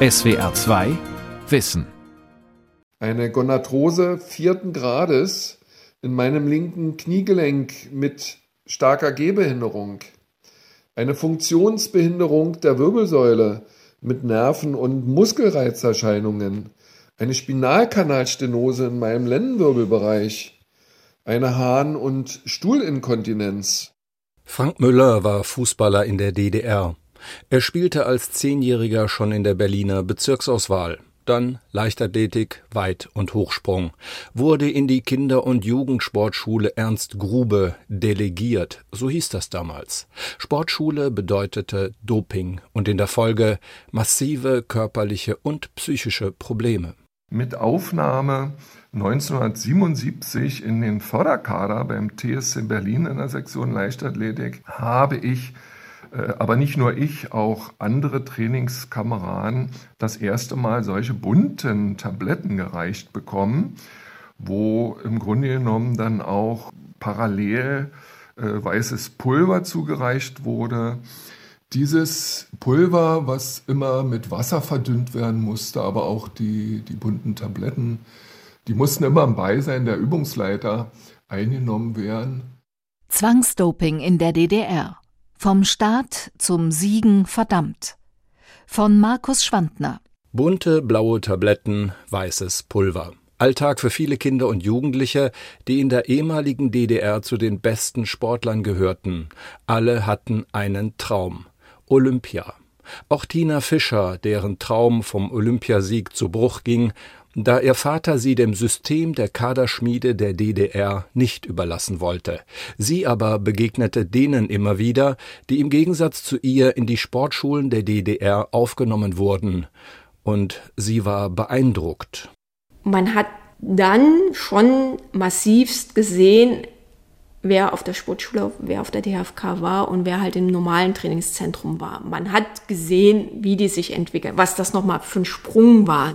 SWR 2 Wissen. Eine Gonarthrose vierten Grades in meinem linken Kniegelenk mit starker Gehbehinderung. Eine Funktionsbehinderung der Wirbelsäule mit Nerven- und Muskelreizerscheinungen. Eine Spinalkanalstenose in meinem Lendenwirbelbereich. Eine Harn- und Stuhlinkontinenz. Frank Müller war Fußballer in der DDR. Er spielte als Zehnjähriger schon in der Berliner Bezirksauswahl, dann Leichtathletik, Weit- und Hochsprung, wurde in die Kinder- und Jugendsportschule Ernst Grube delegiert, so hieß das damals. Sportschule bedeutete Doping und in der Folge massive körperliche und psychische Probleme. Mit Aufnahme 1977 in den Förderkader beim TSC Berlin in der Sektion Leichtathletik habe ich aber nicht nur ich, auch andere Trainingskameraden das erste Mal solche bunten Tabletten gereicht bekommen, wo im Grunde genommen dann auch parallel äh, weißes Pulver zugereicht wurde. Dieses Pulver, was immer mit Wasser verdünnt werden musste, aber auch die, die bunten Tabletten, die mussten immer im Beisein der Übungsleiter eingenommen werden. Zwangsdoping in der DDR. Vom Staat zum Siegen verdammt. Von Markus Schwandner. Bunte blaue Tabletten, weißes Pulver. Alltag für viele Kinder und Jugendliche, die in der ehemaligen DDR zu den besten Sportlern gehörten. Alle hatten einen Traum. Olympia. Auch Tina Fischer, deren Traum vom Olympiasieg zu Bruch ging, da ihr Vater sie dem System der Kaderschmiede der DDR nicht überlassen wollte. Sie aber begegnete denen immer wieder, die im Gegensatz zu ihr in die Sportschulen der DDR aufgenommen wurden. Und sie war beeindruckt. Man hat dann schon massivst gesehen, wer auf der Sportschule, wer auf der DHFK war und wer halt im normalen Trainingszentrum war. Man hat gesehen, wie die sich entwickeln, was das nochmal für ein Sprung war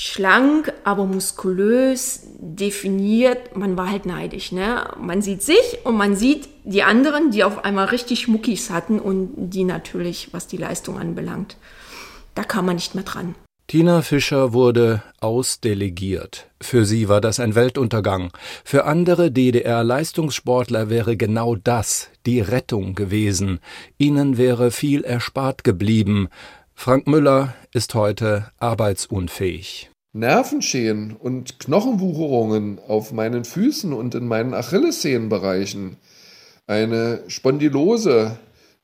schlank, aber muskulös, definiert. Man war halt neidisch. Ne? Man sieht sich und man sieht die anderen, die auf einmal richtig Muckis hatten und die natürlich, was die Leistung anbelangt, da kam man nicht mehr dran. Tina Fischer wurde ausdelegiert. Für sie war das ein Weltuntergang. Für andere DDR-Leistungssportler wäre genau das die Rettung gewesen. Ihnen wäre viel erspart geblieben. Frank Müller ist heute arbeitsunfähig. Nervenschäden und Knochenwucherungen auf meinen Füßen und in meinen Achillessehnenbereichen, eine Spondylose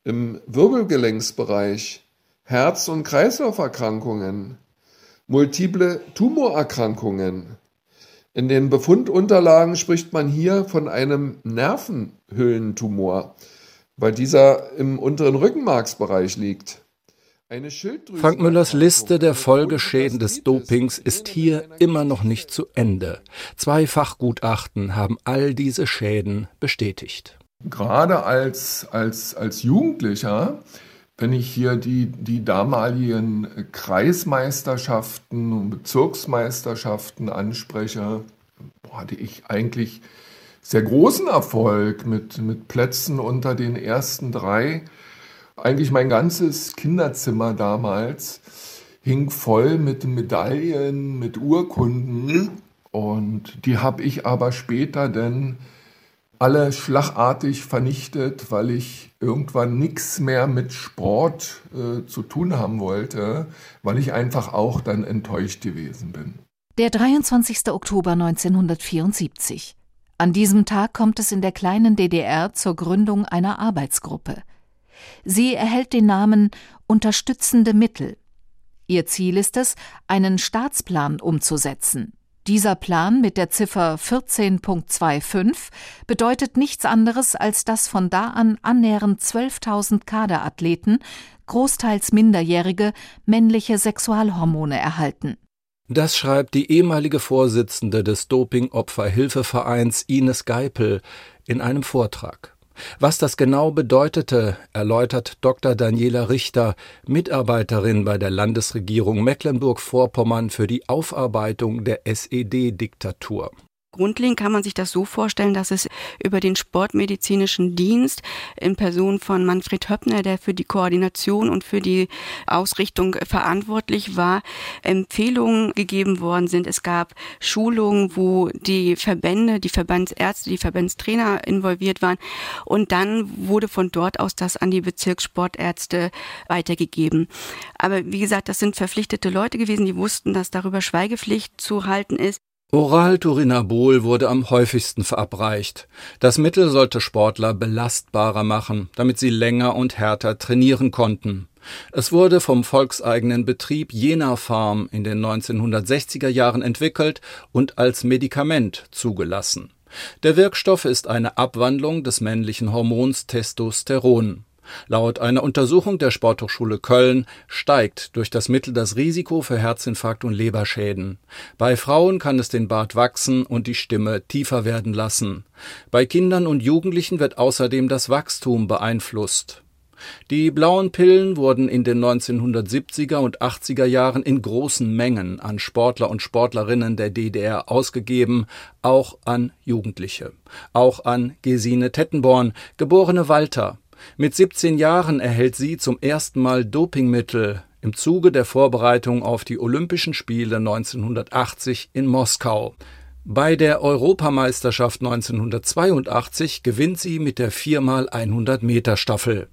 im Wirbelgelenksbereich, Herz- und Kreislauferkrankungen, multiple Tumorerkrankungen. In den Befundunterlagen spricht man hier von einem Nervenhüllentumor, weil dieser im unteren Rückenmarksbereich liegt. Frank Müllers Liste der Folgeschäden des Dopings ist hier immer noch nicht zu Ende. Zwei Fachgutachten haben all diese Schäden bestätigt. Gerade als, als, als Jugendlicher, wenn ich hier die, die damaligen Kreismeisterschaften und Bezirksmeisterschaften anspreche, hatte ich eigentlich sehr großen Erfolg mit, mit Plätzen unter den ersten drei eigentlich mein ganzes Kinderzimmer damals hing voll mit Medaillen, mit Urkunden. Und die habe ich aber später dann alle schlagartig vernichtet, weil ich irgendwann nichts mehr mit Sport äh, zu tun haben wollte, weil ich einfach auch dann enttäuscht gewesen bin. Der 23. Oktober 1974. An diesem Tag kommt es in der kleinen DDR zur Gründung einer Arbeitsgruppe. Sie erhält den Namen Unterstützende Mittel. Ihr Ziel ist es, einen Staatsplan umzusetzen. Dieser Plan mit der Ziffer 14.25 bedeutet nichts anderes, als dass von da an annähernd 12.000 Kaderathleten, großteils Minderjährige, männliche Sexualhormone erhalten. Das schreibt die ehemalige Vorsitzende des Dopingopferhilfevereins Ines Geipel in einem Vortrag. Was das genau bedeutete, erläutert Dr. Daniela Richter, Mitarbeiterin bei der Landesregierung Mecklenburg-Vorpommern für die Aufarbeitung der SED-Diktatur. Grundlegend kann man sich das so vorstellen, dass es über den Sportmedizinischen Dienst in Person von Manfred Höppner, der für die Koordination und für die Ausrichtung verantwortlich war, Empfehlungen gegeben worden sind. Es gab Schulungen, wo die Verbände, die Verbandsärzte, die Verbandstrainer involviert waren. Und dann wurde von dort aus das an die Bezirkssportärzte weitergegeben. Aber wie gesagt, das sind verpflichtete Leute gewesen, die wussten, dass darüber Schweigepflicht zu halten ist. Oral-Turinabol wurde am häufigsten verabreicht. Das Mittel sollte Sportler belastbarer machen, damit sie länger und härter trainieren konnten. Es wurde vom volkseigenen Betrieb Jena Farm in den 1960er Jahren entwickelt und als Medikament zugelassen. Der Wirkstoff ist eine Abwandlung des männlichen Hormons Testosteron. Laut einer Untersuchung der Sporthochschule Köln steigt durch das Mittel das Risiko für Herzinfarkt und Leberschäden. Bei Frauen kann es den Bart wachsen und die Stimme tiefer werden lassen. Bei Kindern und Jugendlichen wird außerdem das Wachstum beeinflusst. Die blauen Pillen wurden in den 1970er und 80er Jahren in großen Mengen an Sportler und Sportlerinnen der DDR ausgegeben, auch an Jugendliche, auch an Gesine Tettenborn, geborene Walter, mit 17 Jahren erhält sie zum ersten Mal Dopingmittel im Zuge der Vorbereitung auf die Olympischen Spiele 1980 in Moskau. Bei der Europameisterschaft 1982 gewinnt sie mit der 4x100 Meter Staffel.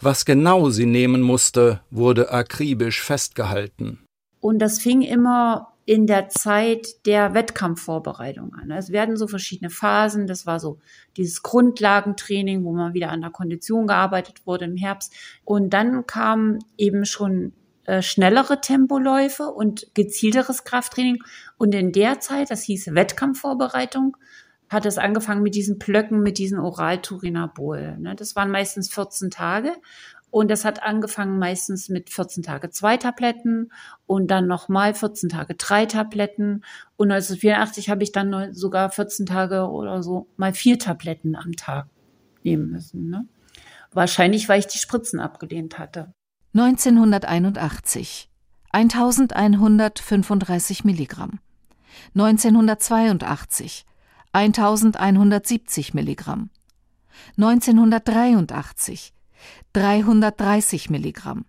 Was genau sie nehmen musste, wurde akribisch festgehalten. Und das fing immer in der Zeit der Wettkampfvorbereitung an. Es werden so verschiedene Phasen. Das war so dieses Grundlagentraining, wo man wieder an der Kondition gearbeitet wurde im Herbst. Und dann kam eben schon äh, schnellere Tempoläufe und gezielteres Krafttraining. Und in der Zeit, das hieß Wettkampfvorbereitung, hat es angefangen mit diesen Plöcken, mit diesen Oral-Turinabol. Ne? Das waren meistens 14 Tage. Und das hat angefangen meistens mit 14 Tage zwei Tabletten und dann nochmal 14 Tage drei Tabletten. Und 1984 habe ich dann sogar 14 Tage oder so mal vier Tabletten am Tag nehmen müssen. Ne? Wahrscheinlich, weil ich die Spritzen abgelehnt hatte. 1981 1135 Milligramm. 1982 1170 Milligramm. 1983 330 Milligramm.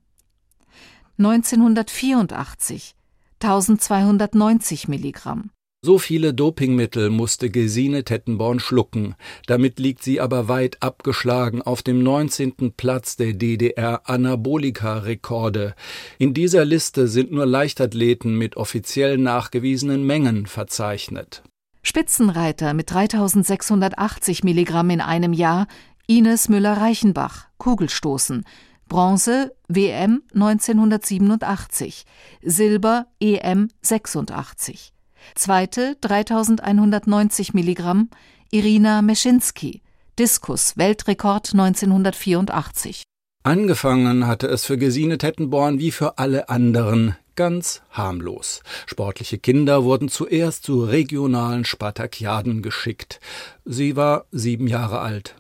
1984 1290 Milligramm. So viele Dopingmittel musste Gesine Tettenborn schlucken. Damit liegt sie aber weit abgeschlagen auf dem 19. Platz der DDR Anabolika-Rekorde. In dieser Liste sind nur Leichtathleten mit offiziell nachgewiesenen Mengen verzeichnet. Spitzenreiter mit 3680 Milligramm in einem Jahr Ines Müller-Reichenbach, Kugelstoßen, Bronze WM 1987, Silber EM 86. Zweite 3190 Milligramm Irina Meschinski, Diskus Weltrekord 1984. Angefangen hatte es für Gesine Tettenborn wie für alle anderen ganz harmlos. Sportliche Kinder wurden zuerst zu regionalen Spartakiaden geschickt. Sie war sieben Jahre alt.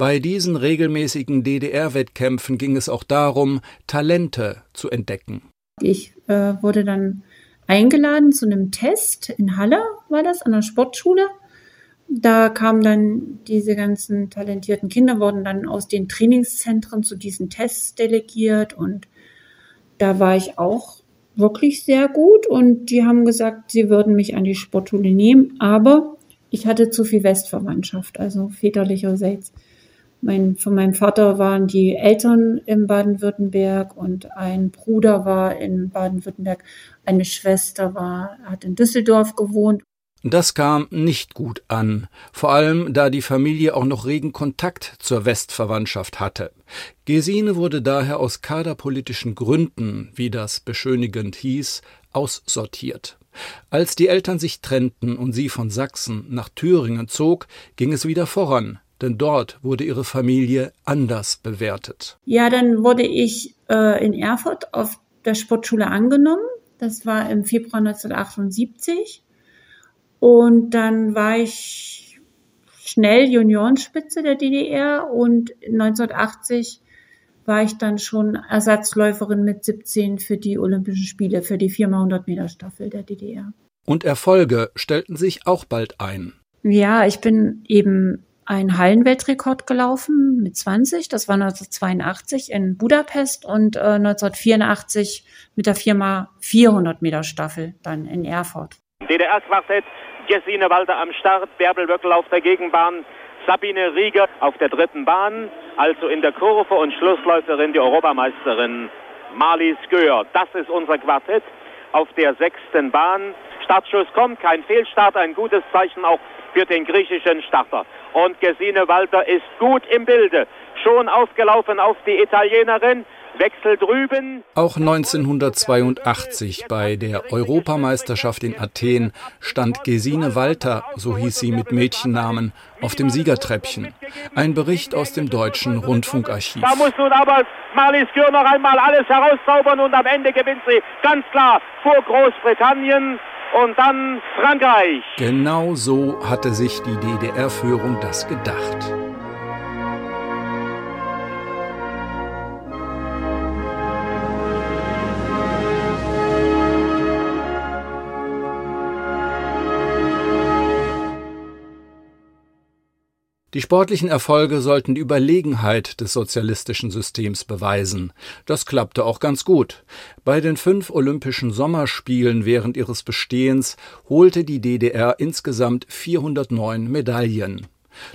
Bei diesen regelmäßigen DDR-Wettkämpfen ging es auch darum, Talente zu entdecken. Ich äh, wurde dann eingeladen zu einem Test in Halle, war das, an der Sportschule. Da kamen dann diese ganzen talentierten Kinder, wurden dann aus den Trainingszentren zu diesen Tests delegiert und da war ich auch wirklich sehr gut und die haben gesagt, sie würden mich an die Sportschule nehmen, aber ich hatte zu viel Westverwandtschaft, also väterlicherseits. Mein, von meinem Vater waren die Eltern in Baden-Württemberg und ein Bruder war in Baden-Württemberg, eine Schwester war, hat in Düsseldorf gewohnt. Das kam nicht gut an, vor allem da die Familie auch noch regen Kontakt zur Westverwandtschaft hatte. Gesine wurde daher aus kaderpolitischen Gründen, wie das beschönigend hieß, aussortiert. Als die Eltern sich trennten und sie von Sachsen nach Thüringen zog, ging es wieder voran denn dort wurde ihre Familie anders bewertet. Ja, dann wurde ich äh, in Erfurt auf der Sportschule angenommen. Das war im Februar 1978. Und dann war ich schnell Juniorenspitze der DDR und 1980 war ich dann schon Ersatzläuferin mit 17 für die Olympischen Spiele, für die 4x100 Meter Staffel der DDR. Und Erfolge stellten sich auch bald ein. Ja, ich bin eben einen Hallenweltrekord gelaufen mit 20. Das war 1982 in Budapest und äh, 1984 mit der Firma 400 Meter Staffel dann in Erfurt. DDR-Quartett, Gesine Walter am Start, Bärbel Wöckel auf der Gegenbahn, Sabine Rieger auf der dritten Bahn, also in der Kurve und Schlussläuferin die Europameisterin Marlies Göhr. Das ist unser Quartett auf der sechsten Bahn. Startschuss kommt, kein Fehlstart, ein gutes Zeichen auch für den griechischen Starter. Und Gesine Walter ist gut im Bilde. Schon aufgelaufen auf die Italienerin. Wechsel drüben. Auch 1982 bei der Europameisterschaft in Athen stand Gesine Walter, so hieß sie mit Mädchennamen, auf dem Siegertreppchen. Ein Bericht aus dem deutschen Rundfunkarchiv. Da muss nun aber Marlies Kür noch einmal alles herauszaubern und am Ende gewinnt sie ganz klar vor Großbritannien und dann Frankreich. Genau so hatte sich die DDR-Führung das gedacht. Die sportlichen Erfolge sollten die Überlegenheit des sozialistischen Systems beweisen. Das klappte auch ganz gut. Bei den fünf Olympischen Sommerspielen während ihres Bestehens holte die DDR insgesamt 409 Medaillen.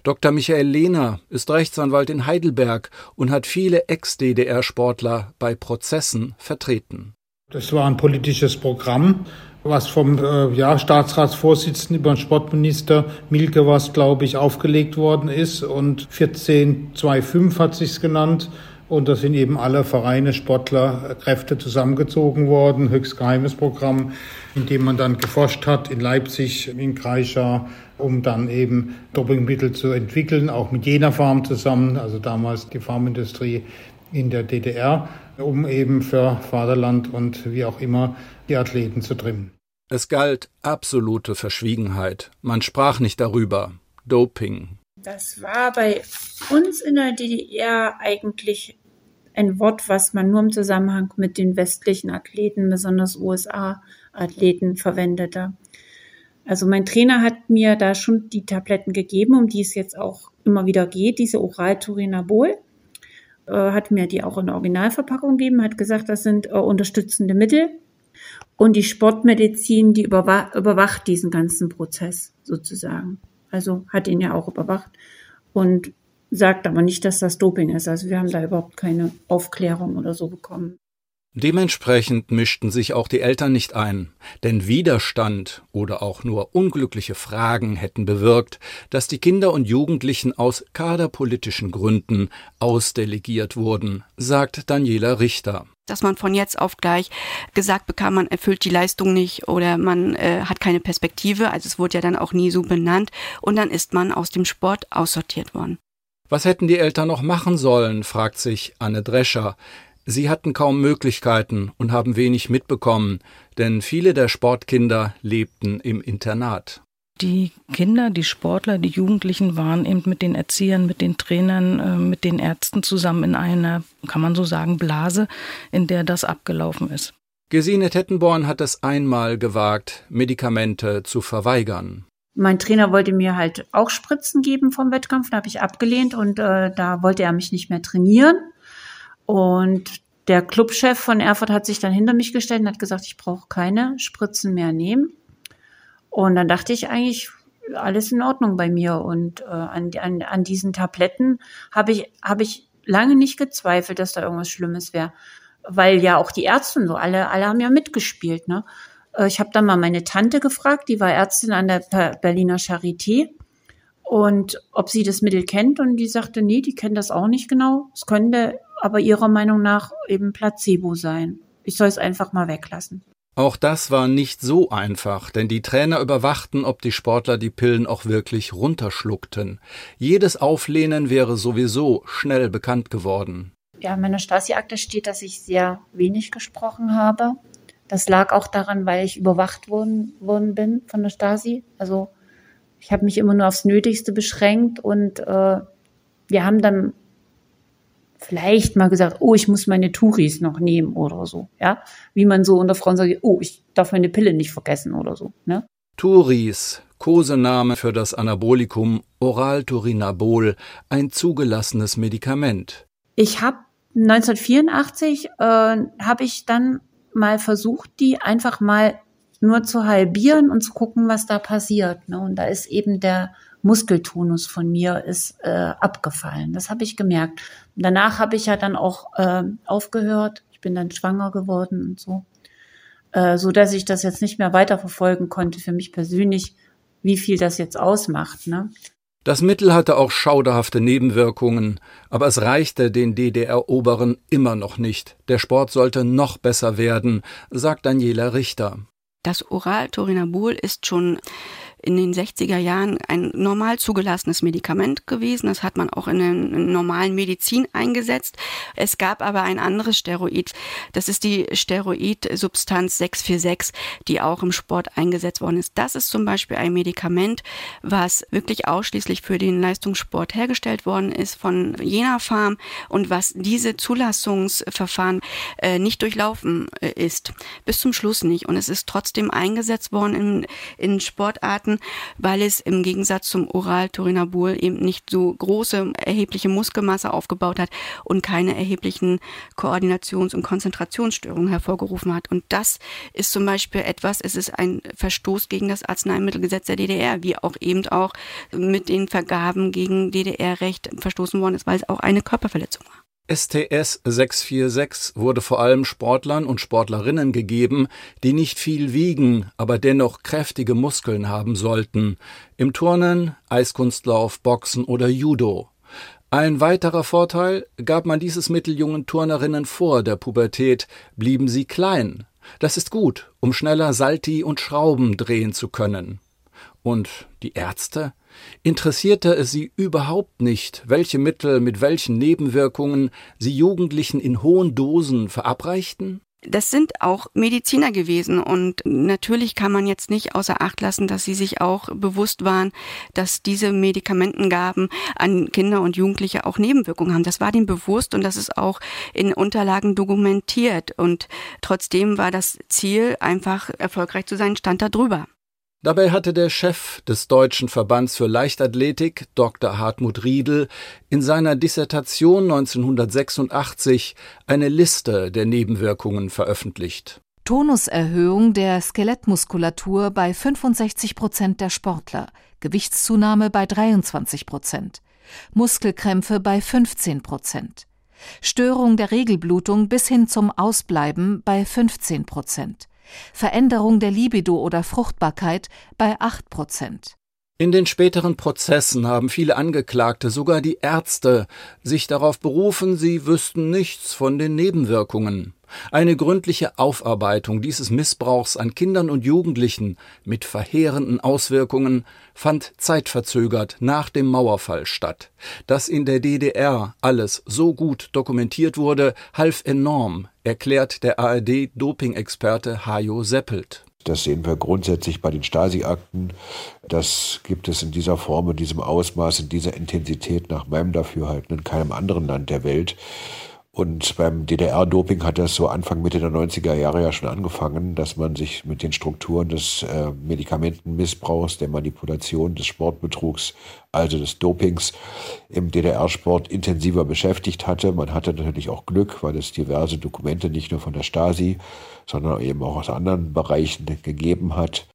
Dr. Michael Lehner ist Rechtsanwalt in Heidelberg und hat viele Ex-DDR-Sportler bei Prozessen vertreten. Das war ein politisches Programm, was vom äh, ja, Staatsratsvorsitzenden über den Sportminister Milke was, glaube ich, aufgelegt worden ist. Und 1425 hat sich's genannt. Und da sind eben alle Vereine, Sportler, Kräfte zusammengezogen worden. Höchst geheimes Programm, in dem man dann geforscht hat in Leipzig, in Kreischa, um dann eben Dopingmittel zu entwickeln, auch mit jener Farm zusammen, also damals die Farmindustrie in der DDR, um eben für Vaterland und wie auch immer die Athleten zu trimmen. Es galt absolute Verschwiegenheit. Man sprach nicht darüber. Doping. Das war bei uns in der DDR eigentlich ein Wort, was man nur im Zusammenhang mit den westlichen Athleten, besonders USA-Athleten, verwendete. Also mein Trainer hat mir da schon die Tabletten gegeben, um die es jetzt auch immer wieder geht, diese Oral-Turinabol. Äh, hat mir die auch in der Originalverpackung gegeben, hat gesagt, das sind äh, unterstützende Mittel und die Sportmedizin, die überwacht diesen ganzen Prozess sozusagen. Also hat ihn ja auch überwacht und sagt aber nicht, dass das Doping ist. Also wir haben da überhaupt keine Aufklärung oder so bekommen. Dementsprechend mischten sich auch die Eltern nicht ein, denn Widerstand oder auch nur unglückliche Fragen hätten bewirkt, dass die Kinder und Jugendlichen aus kaderpolitischen Gründen ausdelegiert wurden, sagt Daniela Richter dass man von jetzt auf gleich gesagt bekam, man erfüllt die Leistung nicht oder man äh, hat keine Perspektive. Also es wurde ja dann auch nie so benannt und dann ist man aus dem Sport aussortiert worden. Was hätten die Eltern noch machen sollen, fragt sich Anne Drescher. Sie hatten kaum Möglichkeiten und haben wenig mitbekommen, denn viele der Sportkinder lebten im Internat. Die Kinder, die Sportler, die Jugendlichen waren eben mit den Erziehern, mit den Trainern, äh, mit den Ärzten zusammen in einer, kann man so sagen, Blase, in der das abgelaufen ist. Gesine Tettenborn hat es einmal gewagt, Medikamente zu verweigern. Mein Trainer wollte mir halt auch Spritzen geben vom Wettkampf, da habe ich abgelehnt und äh, da wollte er mich nicht mehr trainieren. Und der Clubchef von Erfurt hat sich dann hinter mich gestellt und hat gesagt, ich brauche keine Spritzen mehr nehmen. Und dann dachte ich eigentlich, alles in Ordnung bei mir. Und äh, an, an, an diesen Tabletten habe ich, hab ich lange nicht gezweifelt, dass da irgendwas Schlimmes wäre. Weil ja auch die Ärzte und so, alle, alle haben ja mitgespielt. Ne? Äh, ich habe dann mal meine Tante gefragt, die war Ärztin an der Berliner Charité und ob sie das Mittel kennt und die sagte, nee, die kennt das auch nicht genau. Es könnte aber ihrer Meinung nach eben Placebo sein. Ich soll es einfach mal weglassen. Auch das war nicht so einfach, denn die Trainer überwachten, ob die Sportler die Pillen auch wirklich runterschluckten. Jedes Auflehnen wäre sowieso schnell bekannt geworden. Ja, in meiner Stasi-Akte steht, dass ich sehr wenig gesprochen habe. Das lag auch daran, weil ich überwacht worden, worden bin von der Stasi. Also ich habe mich immer nur aufs Nötigste beschränkt und äh, wir haben dann vielleicht mal gesagt, oh, ich muss meine Touris noch nehmen oder so, ja. Wie man so unter Frauen sagt, oh, ich darf meine Pille nicht vergessen oder so, ne? Touris, Kosename für das Anabolikum Oralturinabol, ein zugelassenes Medikament. Ich habe 1984 äh, habe ich dann mal versucht, die einfach mal nur zu halbieren und zu gucken, was da passiert. Ne? Und da ist eben der Muskeltonus von mir ist äh, abgefallen. Das habe ich gemerkt. Und danach habe ich ja dann auch äh, aufgehört. Ich bin dann schwanger geworden und so, äh, so dass ich das jetzt nicht mehr weiterverfolgen konnte für mich persönlich, wie viel das jetzt ausmacht. Ne? Das Mittel hatte auch schauderhafte Nebenwirkungen, aber es reichte den DDR-Oberen immer noch nicht. Der Sport sollte noch besser werden, sagt Daniela Richter. Das Oral-Torinabol ist schon in den 60er Jahren ein normal zugelassenes Medikament gewesen. Das hat man auch in der normalen Medizin eingesetzt. Es gab aber ein anderes Steroid. Das ist die Steroidsubstanz 646, die auch im Sport eingesetzt worden ist. Das ist zum Beispiel ein Medikament, was wirklich ausschließlich für den Leistungssport hergestellt worden ist von Jena Farm und was diese Zulassungsverfahren äh, nicht durchlaufen äh, ist. Bis zum Schluss nicht. Und es ist trotzdem eingesetzt worden in, in Sportarten, weil es im Gegensatz zum Oral-Turinabol eben nicht so große erhebliche Muskelmasse aufgebaut hat und keine erheblichen Koordinations- und Konzentrationsstörungen hervorgerufen hat. Und das ist zum Beispiel etwas, es ist ein Verstoß gegen das Arzneimittelgesetz der DDR, wie auch eben auch mit den Vergaben gegen DDR-Recht verstoßen worden ist, weil es auch eine Körperverletzung war. STS 646 wurde vor allem Sportlern und Sportlerinnen gegeben, die nicht viel wiegen, aber dennoch kräftige Muskeln haben sollten, im Turnen, Eiskunstlauf, Boxen oder Judo. Ein weiterer Vorteil, gab man dieses Mittel jungen Turnerinnen vor der Pubertät, blieben sie klein. Das ist gut, um schneller Salti und Schrauben drehen zu können. Und die Ärzte? Interessierte es sie überhaupt nicht, welche Mittel mit welchen Nebenwirkungen sie Jugendlichen in hohen Dosen verabreichten? Das sind auch Mediziner gewesen und natürlich kann man jetzt nicht außer Acht lassen, dass sie sich auch bewusst waren, dass diese Medikamentengaben an Kinder und Jugendliche auch Nebenwirkungen haben. Das war denen bewusst und das ist auch in Unterlagen dokumentiert und trotzdem war das Ziel einfach erfolgreich zu sein, stand da drüber. Dabei hatte der Chef des Deutschen Verbands für Leichtathletik, Dr. Hartmut Riedel, in seiner Dissertation 1986 eine Liste der Nebenwirkungen veröffentlicht. Tonuserhöhung der Skelettmuskulatur bei 65 Prozent der Sportler, Gewichtszunahme bei 23 Prozent, Muskelkrämpfe bei 15 Prozent, Störung der Regelblutung bis hin zum Ausbleiben bei 15 Prozent. Veränderung der Libido oder Fruchtbarkeit bei 8 Prozent. In den späteren Prozessen haben viele Angeklagte, sogar die Ärzte, sich darauf berufen, sie wüssten nichts von den Nebenwirkungen. Eine gründliche Aufarbeitung dieses Missbrauchs an Kindern und Jugendlichen mit verheerenden Auswirkungen fand zeitverzögert nach dem Mauerfall statt. Dass in der DDR alles so gut dokumentiert wurde, half enorm, erklärt der ARD-Doping-Experte Hajo Seppelt. Das sehen wir grundsätzlich bei den Stasi-Akten. Das gibt es in dieser Form, in diesem Ausmaß, in dieser Intensität nach meinem Dafürhalten in keinem anderen Land der Welt. Und beim DDR-Doping hat das so Anfang, Mitte der 90er Jahre ja schon angefangen, dass man sich mit den Strukturen des äh, Medikamentenmissbrauchs, der Manipulation, des Sportbetrugs, also des Dopings im DDR-Sport intensiver beschäftigt hatte. Man hatte natürlich auch Glück, weil es diverse Dokumente nicht nur von der Stasi, sondern eben auch aus anderen Bereichen gegeben hat.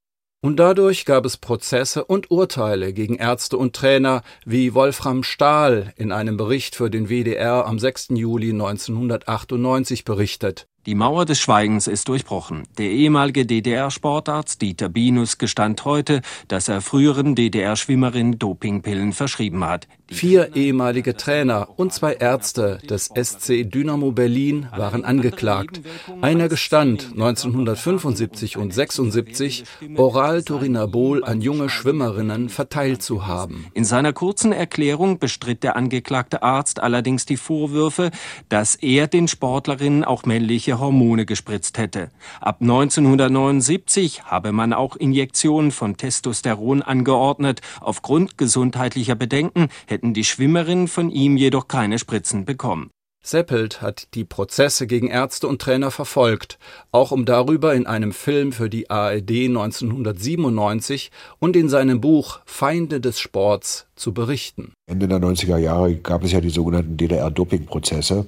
Und dadurch gab es Prozesse und Urteile gegen Ärzte und Trainer, wie Wolfram Stahl in einem Bericht für den WDR am 6. Juli 1998 berichtet. Die Mauer des Schweigens ist durchbrochen. Der ehemalige DDR-Sportarzt Dieter Binus gestand heute, dass er früheren DDR-Schwimmerinnen Dopingpillen verschrieben hat. Vier ehemalige Trainer und zwei Ärzte des SC Dynamo Berlin waren angeklagt. Einer gestand 1975 und 76 oral Turinabol an junge Schwimmerinnen verteilt zu haben. In seiner kurzen Erklärung bestritt der angeklagte Arzt allerdings die Vorwürfe, dass er den Sportlerinnen auch männliche Hormone gespritzt hätte. Ab 1979 habe man auch Injektionen von Testosteron angeordnet. Aufgrund gesundheitlicher Bedenken hätten die Schwimmerinnen von ihm jedoch keine Spritzen bekommen. Seppelt hat die Prozesse gegen Ärzte und Trainer verfolgt, auch um darüber in einem Film für die ARD 1997 und in seinem Buch Feinde des Sports zu berichten. Ende der 90er Jahre gab es ja die sogenannten DDR-Doping-Prozesse.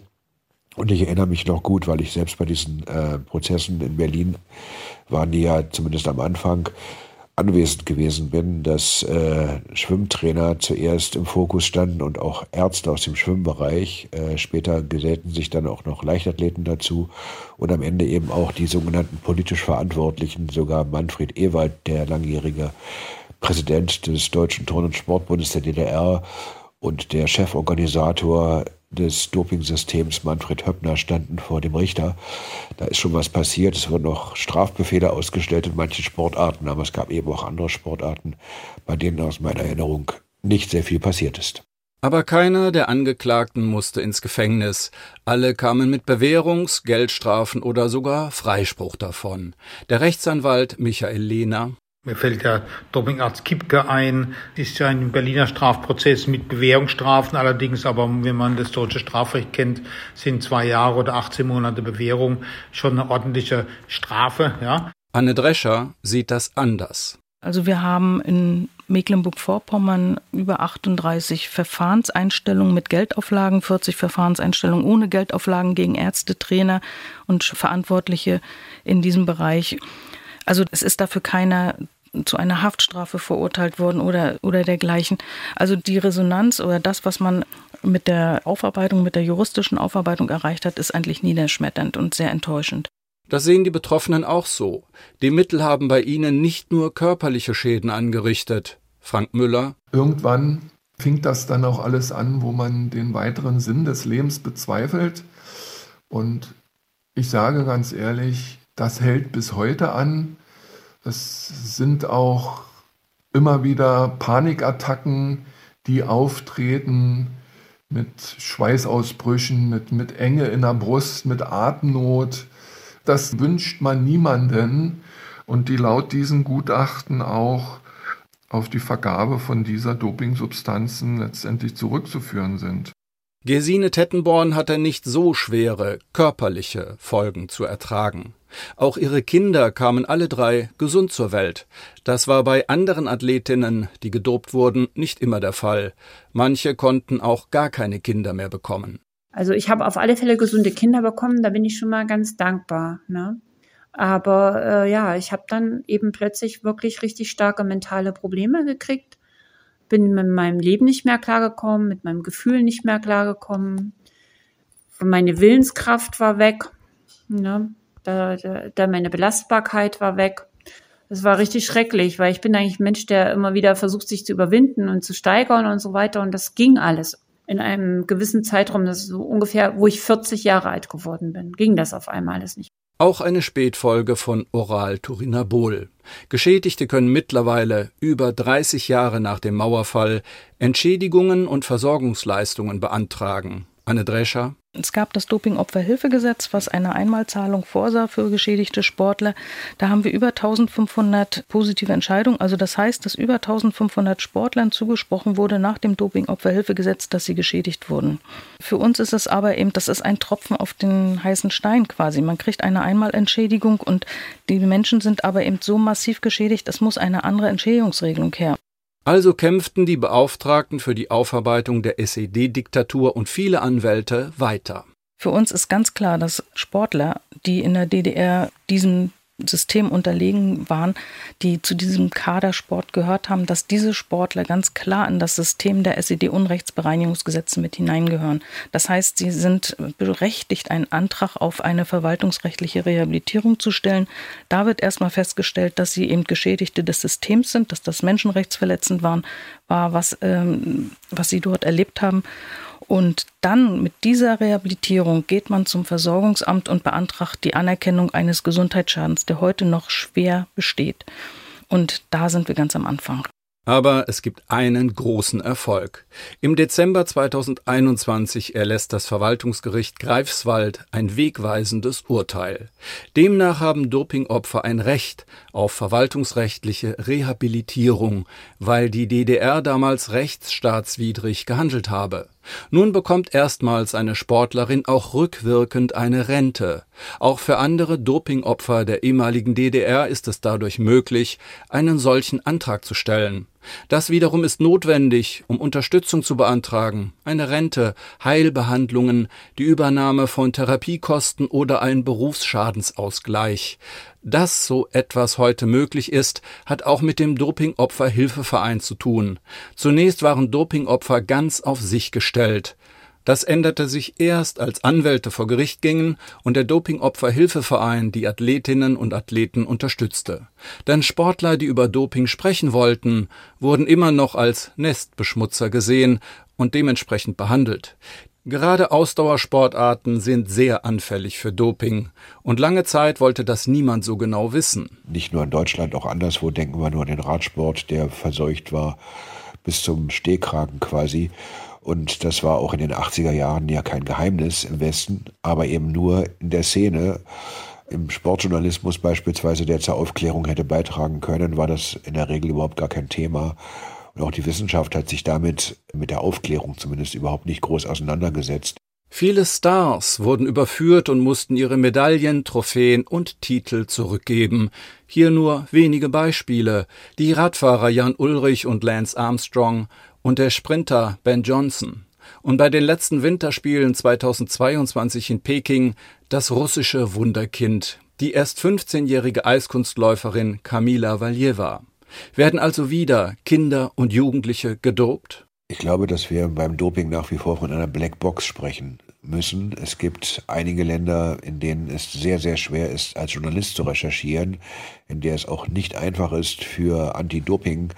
Und ich erinnere mich noch gut, weil ich selbst bei diesen äh, Prozessen in Berlin waren die ja zumindest am Anfang anwesend gewesen bin, dass äh, Schwimmtrainer zuerst im Fokus standen und auch Ärzte aus dem Schwimmbereich. Äh, später gesellten sich dann auch noch Leichtathleten dazu und am Ende eben auch die sogenannten politisch Verantwortlichen, sogar Manfred Ewald, der langjährige Präsident des Deutschen Turn- und Sportbundes der DDR und der Cheforganisator des Dopingsystems Manfred Höppner standen vor dem Richter. Da ist schon was passiert. Es wurden noch Strafbefehle ausgestellt in manchen Sportarten, aber es gab eben auch andere Sportarten, bei denen aus meiner Erinnerung nicht sehr viel passiert ist. Aber keiner der Angeklagten musste ins Gefängnis. Alle kamen mit Bewährungs-, Geldstrafen oder sogar Freispruch davon. Der Rechtsanwalt Michael Lehner mir fällt der Dopingarzt Kipke ein. Das ist ja ein Berliner Strafprozess mit Bewährungsstrafen. Allerdings aber, wenn man das deutsche Strafrecht kennt, sind zwei Jahre oder 18 Monate Bewährung schon eine ordentliche Strafe, ja. Anne Drescher sieht das anders. Also wir haben in Mecklenburg-Vorpommern über 38 Verfahrenseinstellungen mit Geldauflagen, 40 Verfahrenseinstellungen ohne Geldauflagen gegen Ärzte, Trainer und Verantwortliche in diesem Bereich. Also es ist dafür keiner zu einer Haftstrafe verurteilt worden oder, oder dergleichen. Also die Resonanz oder das, was man mit der Aufarbeitung, mit der juristischen Aufarbeitung erreicht hat, ist eigentlich niederschmetternd und sehr enttäuschend. Das sehen die Betroffenen auch so. Die Mittel haben bei ihnen nicht nur körperliche Schäden angerichtet. Frank Müller. Irgendwann fing das dann auch alles an, wo man den weiteren Sinn des Lebens bezweifelt. Und ich sage ganz ehrlich, das hält bis heute an. Es sind auch immer wieder Panikattacken, die auftreten mit Schweißausbrüchen, mit, mit Enge in der Brust, mit Atemnot. Das wünscht man niemanden und die laut diesen Gutachten auch auf die Vergabe von dieser Dopingsubstanzen letztendlich zurückzuführen sind. Gesine Tettenborn hatte nicht so schwere körperliche Folgen zu ertragen. Auch ihre Kinder kamen alle drei gesund zur Welt. Das war bei anderen Athletinnen, die gedopt wurden, nicht immer der Fall. Manche konnten auch gar keine Kinder mehr bekommen. Also ich habe auf alle Fälle gesunde Kinder bekommen, da bin ich schon mal ganz dankbar. Ne? Aber äh, ja, ich habe dann eben plötzlich wirklich richtig starke mentale Probleme gekriegt, bin mit meinem Leben nicht mehr klargekommen, mit meinem Gefühl nicht mehr klargekommen. Meine Willenskraft war weg. Ne? Da, da, da meine Belastbarkeit war weg. Das war richtig schrecklich, weil ich bin eigentlich ein Mensch, der immer wieder versucht, sich zu überwinden und zu steigern und so weiter. Und das ging alles in einem gewissen Zeitraum, das ist so ungefähr, wo ich 40 Jahre alt geworden bin, ging das auf einmal alles nicht. Auch eine Spätfolge von Oral Turinabol. Geschädigte können mittlerweile über 30 Jahre nach dem Mauerfall Entschädigungen und Versorgungsleistungen beantragen. Anne Drescher. Es gab das Doping-Opferhilfegesetz, was eine Einmalzahlung vorsah für geschädigte Sportler. Da haben wir über 1500 positive Entscheidungen. Also das heißt, dass über 1500 Sportlern zugesprochen wurde nach dem Doping-Opferhilfegesetz, dass sie geschädigt wurden. Für uns ist es aber eben, das ist ein Tropfen auf den heißen Stein quasi. Man kriegt eine Einmalentschädigung und die Menschen sind aber eben so massiv geschädigt, es muss eine andere Entschädigungsregelung her. Also kämpften die Beauftragten für die Aufarbeitung der SED-Diktatur und viele Anwälte weiter. Für uns ist ganz klar, dass Sportler, die in der DDR diesem System unterlegen waren, die zu diesem Kadersport gehört haben, dass diese Sportler ganz klar in das System der SED-Unrechtsbereinigungsgesetze mit hineingehören. Das heißt, sie sind berechtigt, einen Antrag auf eine verwaltungsrechtliche Rehabilitierung zu stellen. Da wird erstmal festgestellt, dass sie eben Geschädigte des Systems sind, dass das menschenrechtsverletzend waren, war, was, ähm, was sie dort erlebt haben. Und dann mit dieser Rehabilitierung geht man zum Versorgungsamt und beantragt die Anerkennung eines Gesundheitsschadens, der heute noch schwer besteht. Und da sind wir ganz am Anfang. Aber es gibt einen großen Erfolg. Im Dezember 2021 erlässt das Verwaltungsgericht Greifswald ein wegweisendes Urteil. Demnach haben Dopingopfer ein Recht auf verwaltungsrechtliche Rehabilitierung, weil die DDR damals rechtsstaatswidrig gehandelt habe. Nun bekommt erstmals eine Sportlerin auch rückwirkend eine Rente. Auch für andere Dopingopfer der ehemaligen DDR ist es dadurch möglich, einen solchen Antrag zu stellen. Das wiederum ist notwendig, um Unterstützung zu beantragen, eine Rente, Heilbehandlungen, die Übernahme von Therapiekosten oder ein Berufsschadенsausgleich. Dass so etwas heute möglich ist, hat auch mit dem Dopingopferhilfeverein zu tun. Zunächst waren Dopingopfer ganz auf sich gestellt. Das änderte sich erst, als Anwälte vor Gericht gingen und der Dopingopferhilfeverein die Athletinnen und Athleten unterstützte. Denn Sportler, die über Doping sprechen wollten, wurden immer noch als Nestbeschmutzer gesehen und dementsprechend behandelt. Gerade Ausdauersportarten sind sehr anfällig für Doping. Und lange Zeit wollte das niemand so genau wissen. Nicht nur in Deutschland, auch anderswo denken wir nur an den Radsport, der verseucht war bis zum Stehkragen quasi. Und das war auch in den 80er Jahren ja kein Geheimnis im Westen, aber eben nur in der Szene. Im Sportjournalismus beispielsweise, der zur Aufklärung hätte beitragen können, war das in der Regel überhaupt gar kein Thema. Und auch die Wissenschaft hat sich damit, mit der Aufklärung zumindest, überhaupt nicht groß auseinandergesetzt. Viele Stars wurden überführt und mussten ihre Medaillen, Trophäen und Titel zurückgeben. Hier nur wenige Beispiele. Die Radfahrer Jan Ulrich und Lance Armstrong und der Sprinter Ben Johnson. Und bei den letzten Winterspielen 2022 in Peking das russische Wunderkind, die erst 15-jährige Eiskunstläuferin Kamila Valjeva. Werden also wieder Kinder und Jugendliche gedopt? Ich glaube, dass wir beim Doping nach wie vor von einer Blackbox sprechen müssen. Es gibt einige Länder, in denen es sehr, sehr schwer ist, als Journalist zu recherchieren, in der es auch nicht einfach ist für Anti-Doping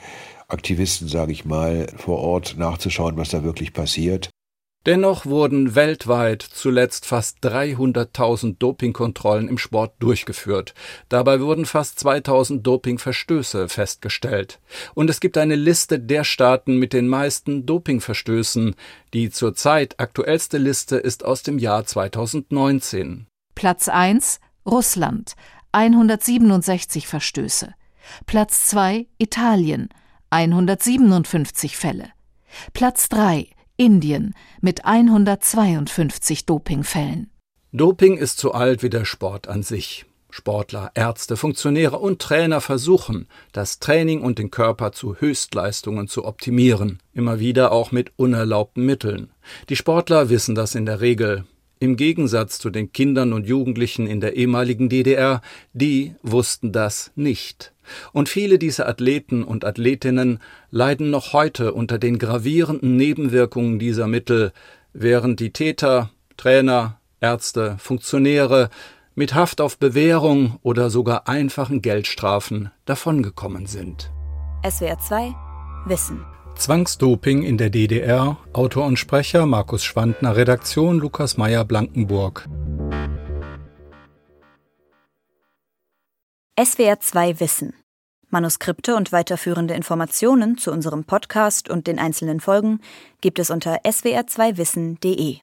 Aktivisten, sage ich mal, vor Ort nachzuschauen, was da wirklich passiert. Dennoch wurden weltweit zuletzt fast 300.000 Dopingkontrollen im Sport durchgeführt. Dabei wurden fast 2000 Dopingverstöße festgestellt. Und es gibt eine Liste der Staaten mit den meisten Dopingverstößen. Die zurzeit aktuellste Liste ist aus dem Jahr 2019. Platz 1 Russland 167 Verstöße. Platz 2 Italien 157 Fälle. Platz 3 Indien mit 152 Dopingfällen. Doping ist so alt wie der Sport an sich. Sportler, Ärzte, Funktionäre und Trainer versuchen, das Training und den Körper zu Höchstleistungen zu optimieren, immer wieder auch mit unerlaubten Mitteln. Die Sportler wissen das in der Regel. Im Gegensatz zu den Kindern und Jugendlichen in der ehemaligen DDR, die wussten das nicht. Und viele dieser Athleten und Athletinnen leiden noch heute unter den gravierenden Nebenwirkungen dieser Mittel, während die Täter, Trainer, Ärzte, Funktionäre mit Haft auf Bewährung oder sogar einfachen Geldstrafen davongekommen sind. SWR 2 Wissen Zwangsdoping in der DDR, Autor und Sprecher Markus Schwandner, Redaktion Lukas Meyer Blankenburg. SWR 2 Wissen. Manuskripte und weiterführende Informationen zu unserem Podcast und den einzelnen Folgen gibt es unter swr2wissen.de.